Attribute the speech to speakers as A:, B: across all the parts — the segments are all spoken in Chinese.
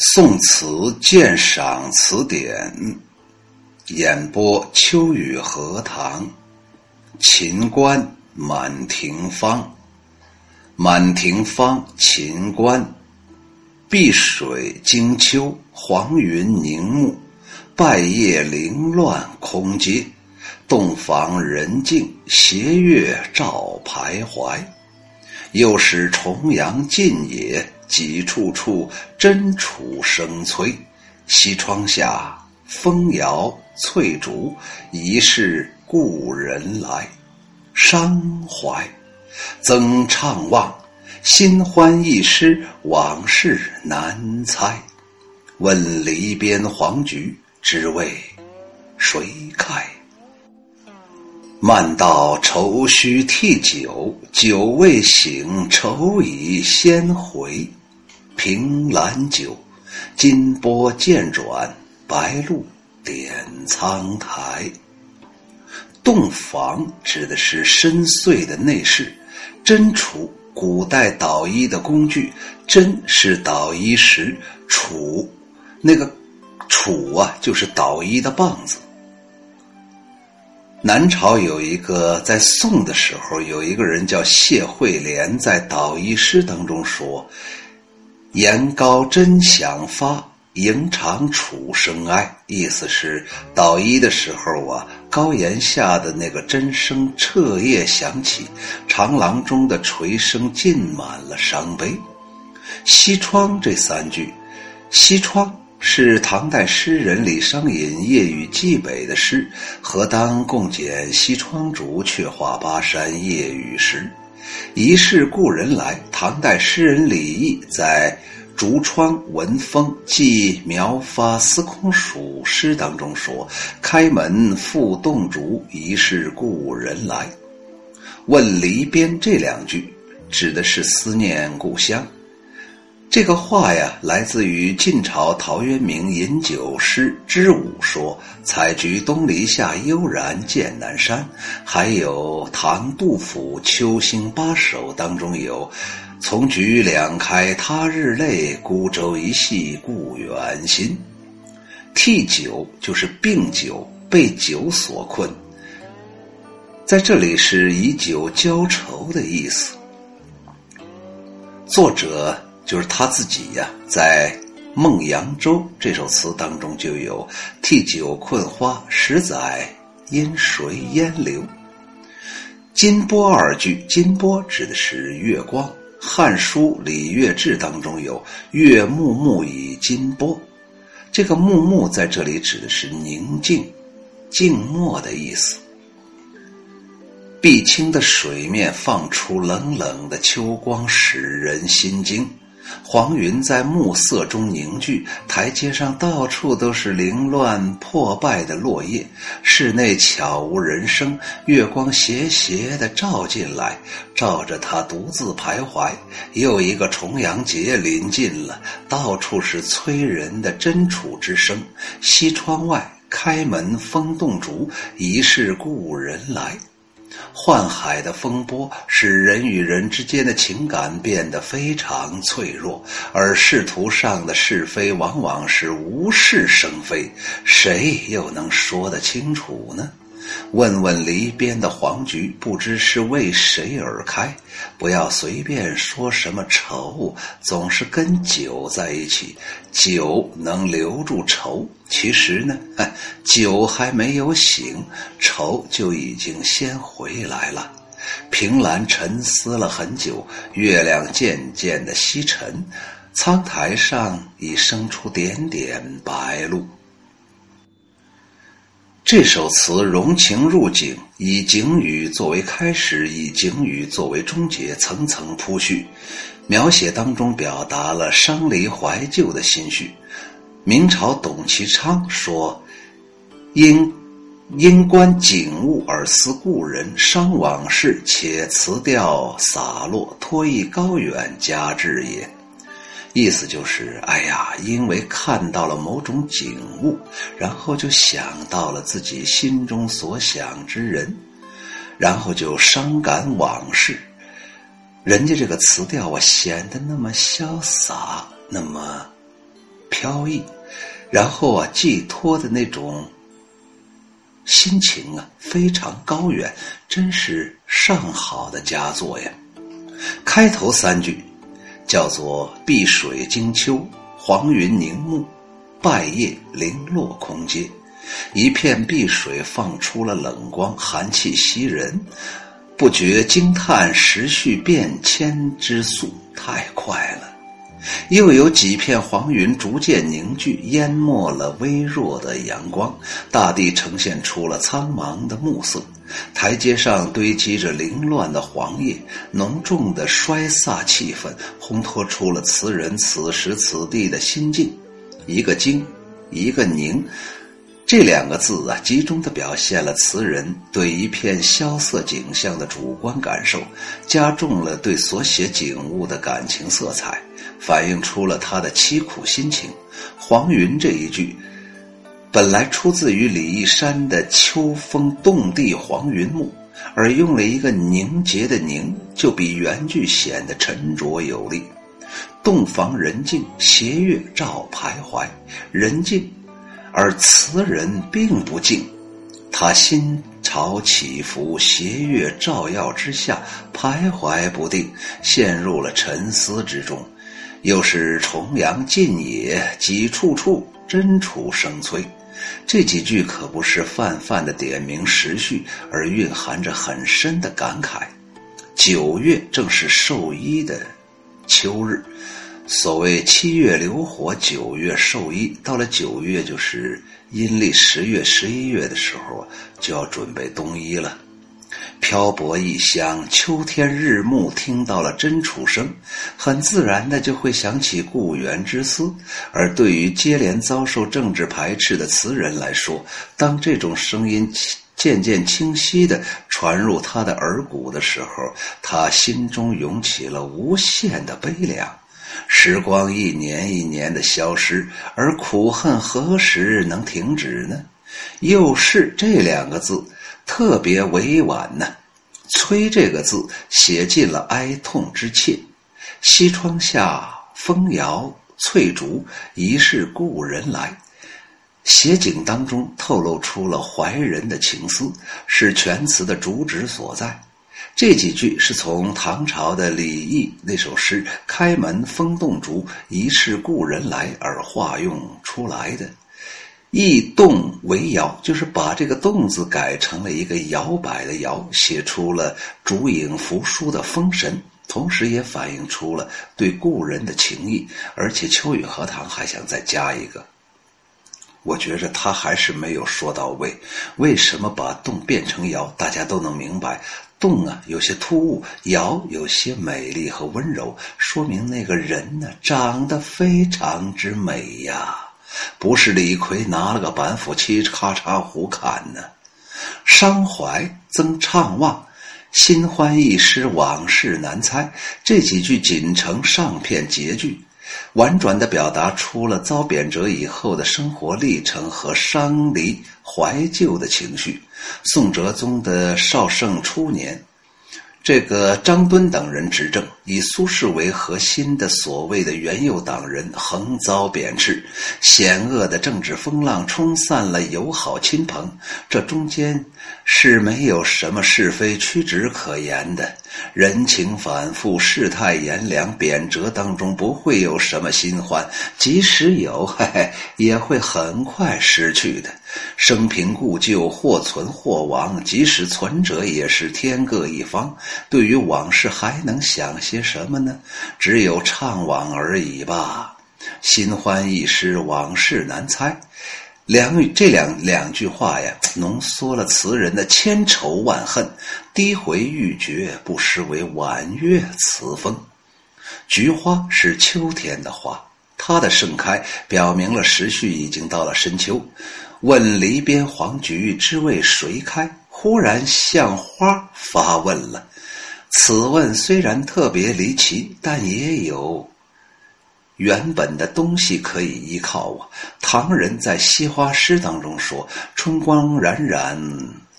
A: 宋词鉴赏词典演播：秋雨荷塘。秦观满庭芳，满庭芳，秦观。碧水惊秋，黄云凝暮，败叶凌乱空阶。洞房人静，斜月照徘徊。又是重阳近也。几处处真楚声催，西窗下风摇翠竹，疑是故人来。伤怀，曾怅望，新欢一失，往事难猜。问篱边黄菊，只为谁开？漫道愁须替酒，酒未醒，愁已先回。凭栏酒，金波渐转，白露点苍苔。洞房指的是深邃的内室，针杵古代捣衣的工具，针是捣衣石，杵那个杵啊就是捣衣的棒子。南朝有一个，在宋的时候有一个人叫谢惠莲，在捣衣诗当中说。言高真响发，迎长楚声哀。意思是捣衣的时候啊，高檐下的那个真声彻夜响起，长廊中的锤声浸满了伤悲。西窗这三句，西窗是唐代诗人李商隐夜雨寄北的诗，何当共剪西窗烛，却话巴山夜雨时。疑是故人来。唐代诗人李益在《竹窗闻风寄苗发司空曙诗》当中说：“开门复动竹，疑是故人来。”问篱边这两句，指的是思念故乡。这个话呀，来自于晋朝陶渊明饮酒诗之五，说“采菊东篱下，悠然见南山”。还有唐杜甫《秋兴八首》当中有“从菊两开他日泪，孤舟一系故园心”。替酒就是病酒，被酒所困，在这里是以酒浇愁的意思。作者。就是他自己呀，在《梦扬州》这首词当中就有“替酒困花，十载因谁烟流”。金波二句，金波指的是月光，《汉书·礼乐志》当中有“月暮暮以金波”，这个“暮暮”在这里指的是宁静、静默的意思。碧青的水面放出冷冷的秋光，使人心惊。黄云在暮色中凝聚，台阶上到处都是凌乱破败的落叶，室内悄无人声，月光斜斜地照进来，照着他独自徘徊。又一个重阳节临近了，到处是催人的真楚之声。西窗外开门风动烛，疑是故人来。宦海的风波使人与人之间的情感变得非常脆弱，而仕途上的是非往往是无事生非，谁又能说得清楚呢？问问篱边的黄菊，不知是为谁而开。不要随便说什么愁，总是跟酒在一起，酒能留住愁。其实呢，酒还没有醒，愁就已经先回来了。凭栏沉思了很久，月亮渐渐的西沉，苍苔上已生出点点白露。这首词融情入景，以景语作为开始，以景语作为终结，层层铺叙，描写当中表达了伤离怀旧的心绪。明朝董其昌说：“因因观景物而思故人，伤往事，且词调洒落，托意高远，加之也。”意思就是，哎呀，因为看到了某种景物，然后就想到了自己心中所想之人，然后就伤感往事。人家这个词调啊，显得那么潇洒，那么飘逸，然后啊，寄托的那种心情啊，非常高远，真是上好的佳作呀。开头三句叫做“碧水惊秋，黄云凝暮，败叶零落空阶”，一片碧水放出了冷光，寒气袭人。不觉惊叹时序变迁之速太快了，又有几片黄云逐渐凝聚，淹没了微弱的阳光，大地呈现出了苍茫的暮色。台阶上堆积着凌乱的黄叶，浓重的衰飒气氛烘托出了词人此时此地的心境。一个惊，一个凝。这两个字啊，集中的表现了词人对一片萧瑟景象的主观感受，加重了对所写景物的感情色彩，反映出了他的凄苦心情。黄云这一句，本来出自于李义山的《秋风动地黄云暮》，而用了一个凝结的凝，就比原句显得沉着有力。洞房人静，斜月照徘徊，人静。而词人并不静，他心潮起伏，斜月照耀之下徘徊不定，陷入了沉思之中。又是重阳近野，几处处真楚声催。这几句可不是泛泛的点明时序，而蕴含着很深的感慨。九月正是授衣的秋日。所谓七月流火，九月授衣。到了九月，就是阴历十月、十一月的时候就要准备冬衣了。漂泊异乡，秋天日暮，听到了真楚声，很自然的就会想起故园之思。而对于接连遭受政治排斥的词人来说，当这种声音渐渐清晰的传入他的耳骨的时候，他心中涌起了无限的悲凉。时光一年一年的消失，而苦恨何时能停止呢？又是这两个字特别委婉呢。催这个字写尽了哀痛之切。西窗下，风摇翠竹，疑是故人来。写景当中透露出了怀人的情思，是全词的主旨所在。这几句是从唐朝的李益那首诗“开门风动竹，疑是故人来”而化用出来的。一动为摇，就是把这个“动”字改成了一个摇摆的“摇”，写出了竹影扶疏的风神，同时也反映出了对故人的情谊。而且秋雨荷塘还想再加一个，我觉着他还是没有说到位。为什么把“动”变成“摇”？大家都能明白。动啊，有些突兀；摇有些美丽和温柔，说明那个人呢，长得非常之美呀。不是李逵拿了个板斧，嘁咔嚓胡砍呢。伤怀增怅望，新欢易失，往事难猜。这几句仅成上片结句。婉转地表达出了遭贬谪以后的生活历程和伤离怀旧的情绪。宋哲宗的绍圣初年。这个张敦等人执政，以苏轼为核心的所谓的元佑党人横遭贬斥，险恶的政治风浪冲散了友好亲朋，这中间是没有什么是非曲直可言的。人情反复，世态炎凉，贬谪当中不会有什么新欢，即使有，嘿嘿，也会很快失去的。生平故旧，或存或亡，即使存者，也是天各一方。对于往事，还能想些什么呢？只有怅惘而已吧。新欢易失，往事难猜。两这两两句话呀，浓缩了词人的千愁万恨。低回欲绝，不失为婉约词风。菊花是秋天的花，它的盛开表明了时序已经到了深秋。问篱边黄菊，知为谁开？忽然向花发问了。此问虽然特别离奇，但也有原本的东西可以依靠啊。唐人在《惜花诗》当中说：“春光冉冉，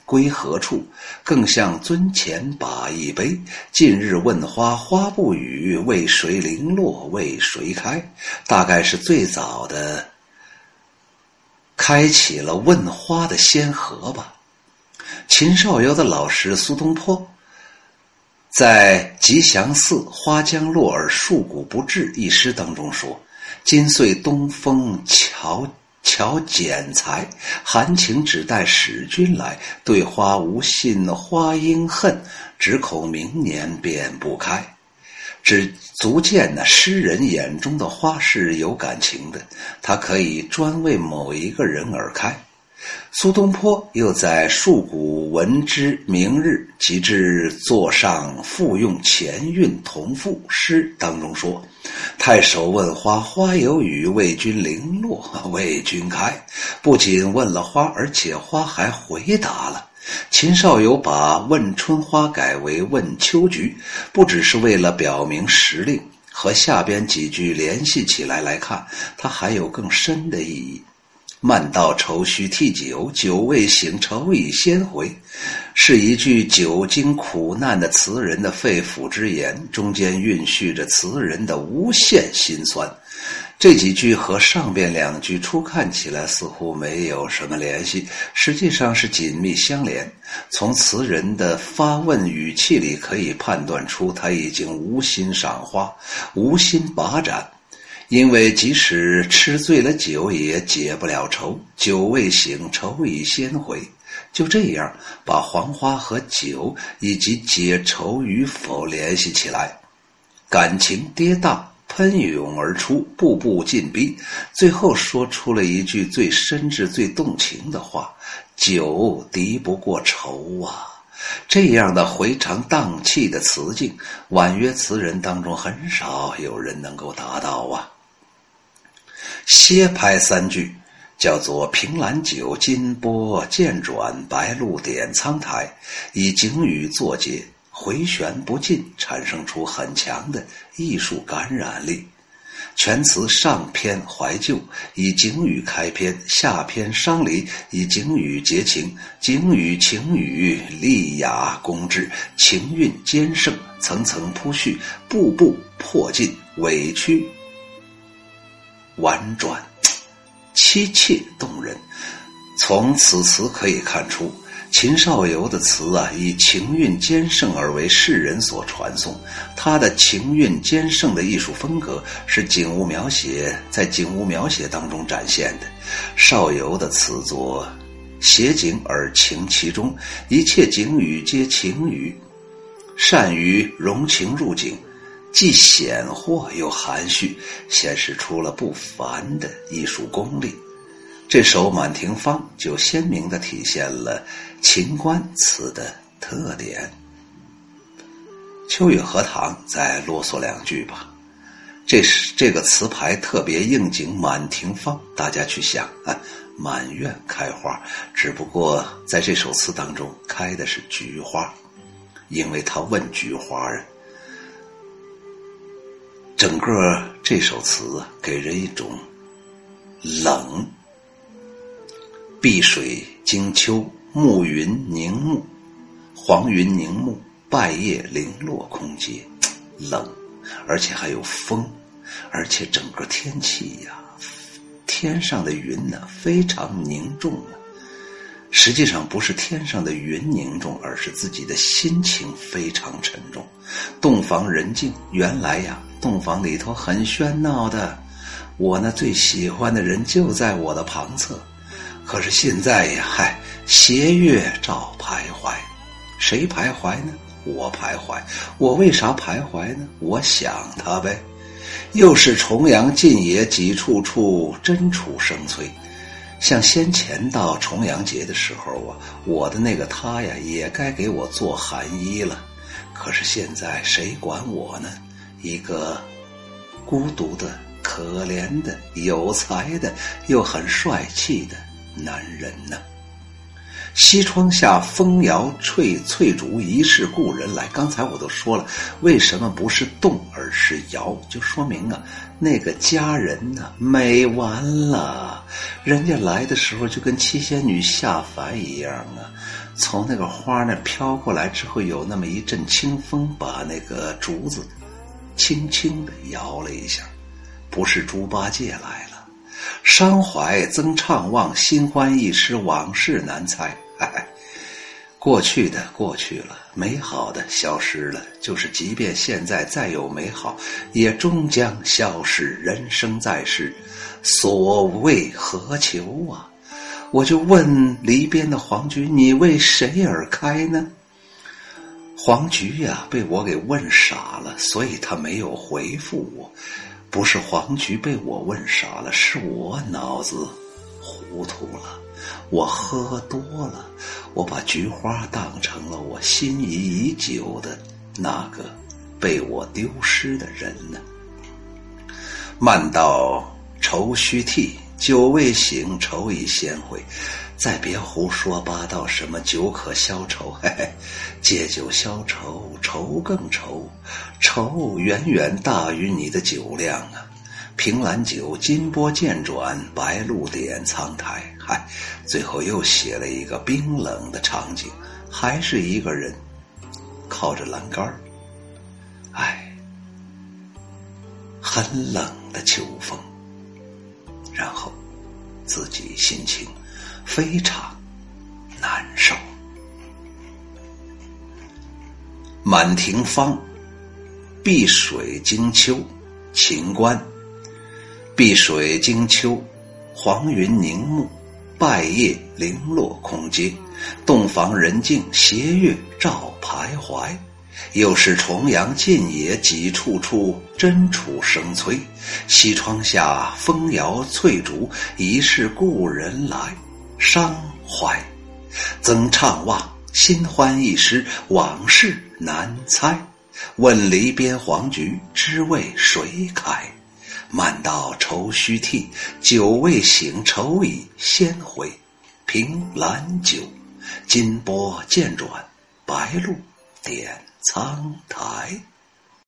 A: 归何处？更向尊前把一杯。近日问花，花不语，为谁零落？为谁开？大概是最早的开启了问花的先河吧。秦少游的老师苏东坡。在《吉祥寺花将落而树谷不至》一诗当中说：“今岁东风巧巧剪裁，含情只待使君来。对花无信花应恨，只恐明年便不开。”只足见呢，诗人眼中的花是有感情的，它可以专为某一个人而开。苏东坡又在《树谷闻之明日，即至座上复用前韵同赋》诗当中说：“太守问花，花有语，为君零落，为君开。”不仅问了花，而且花还回答了。秦少游把“问春花”改为“问秋菊”，不只是为了表明时令，和下边几句联系起来来看，它还有更深的意义。慢道愁须替酒，酒未醒，愁已先回，是一句久经苦难的词人的肺腑之言，中间蕴蓄着词人的无限心酸。这几句和上边两句初看起来似乎没有什么联系，实际上是紧密相连。从词人的发问语气里可以判断出，他已经无心赏花，无心把盏。因为即使吃醉了酒，也解不了愁。酒未醒，愁已先回。就这样，把黄花和酒以及解愁与否联系起来，感情跌宕喷涌而出，步步进逼，最后说出了一句最深挚、最动情的话：“酒敌不过愁啊！”这样的回肠荡气的词境，婉约词人当中很少有人能够达到啊。歇拍三句，叫做“凭栏酒，金波渐转，白露点苍苔”，以景语作结，回旋不尽，产生出很强的艺术感染力。全词上篇怀旧，以景语开篇；下篇伤离，以景语结情。景语情语丽雅工致，情韵兼胜，层层铺叙，步步迫近，委屈。婉转，凄切动人。从此词可以看出，秦少游的词啊，以情韵兼胜而为世人所传颂。他的情韵兼胜的艺术风格，是景物描写在景物描写当中展现的。少游的词作，写景而情其中，一切景语皆情语，善于融情入景。既显豁又含蓄，显示出了不凡的艺术功力。这首《满庭芳》就鲜明的体现了秦观词的特点。秋雨荷塘再啰嗦两句吧。这是这个词牌特别应景，《满庭芳》，大家去想啊，满院开花，只不过在这首词当中开的是菊花，因为他问菊花啊。整个这首词给人一种冷。碧水惊秋，暮云凝目，黄云凝目，败叶零落空阶，冷，而且还有风，而且整个天气呀，天上的云呢非常凝重啊。实际上不是天上的云凝重，而是自己的心情非常沉重。洞房人静，原来呀，洞房里头很喧闹的，我那最喜欢的人就在我的旁侧。可是现在呀，嗨，斜月照徘徊，谁徘徊呢？我徘徊。我为啥徘徊呢？我想他呗。又是重阳尽野几处处，真楚声催。像先前到重阳节的时候啊，我的那个他呀，也该给我做寒衣了。可是现在谁管我呢？一个孤独的、可怜的、有才的又很帅气的男人呢？西窗下，风摇翠翠竹，疑是故人来。刚才我都说了，为什么不是动而是摇？就说明啊，那个佳人呢，美完了。人家来的时候就跟七仙女下凡一样啊，从那个花那飘过来之后，有那么一阵清风，把那个竹子轻轻的摇了一下。不是猪八戒来了，伤怀增怅望，心欢意失，往事难猜。哎，过去的过去了，美好的消失了。就是即便现在再有美好，也终将消失。人生在世，所为何求啊？我就问篱边的黄菊：“你为谁而开呢？”黄菊呀，被我给问傻了，所以他没有回复我。不是黄菊被我问傻了，是我脑子糊涂了。我喝多了，我把菊花当成了我心仪已久的那个被我丢失的人呢。慢道愁须涕。酒未醒，愁已先回。再别胡说八道，什么酒可消愁？嘿嘿，借酒消愁，愁更愁，愁远远大于你的酒量啊！凭栏酒，金波渐转，白露点苍苔。嗨，最后又写了一个冰冷的场景，还是一个人靠着栏杆儿。哎，很冷的秋风。然后，自己心情非常难受。满庭芳，碧水惊秋，秦观。碧水惊秋，黄云凝暮，败叶零落空阶，洞房人静，斜月照徘徊。又是重阳近野，几处处真楚声催。西窗下，风摇翠竹，疑是故人来。伤怀，增怅望，心欢一失，往事难猜。问篱边黄菊，知为谁开？漫道愁须涕，酒未醒，愁已先回。凭栏酒，金波渐转，白露点。苍苔。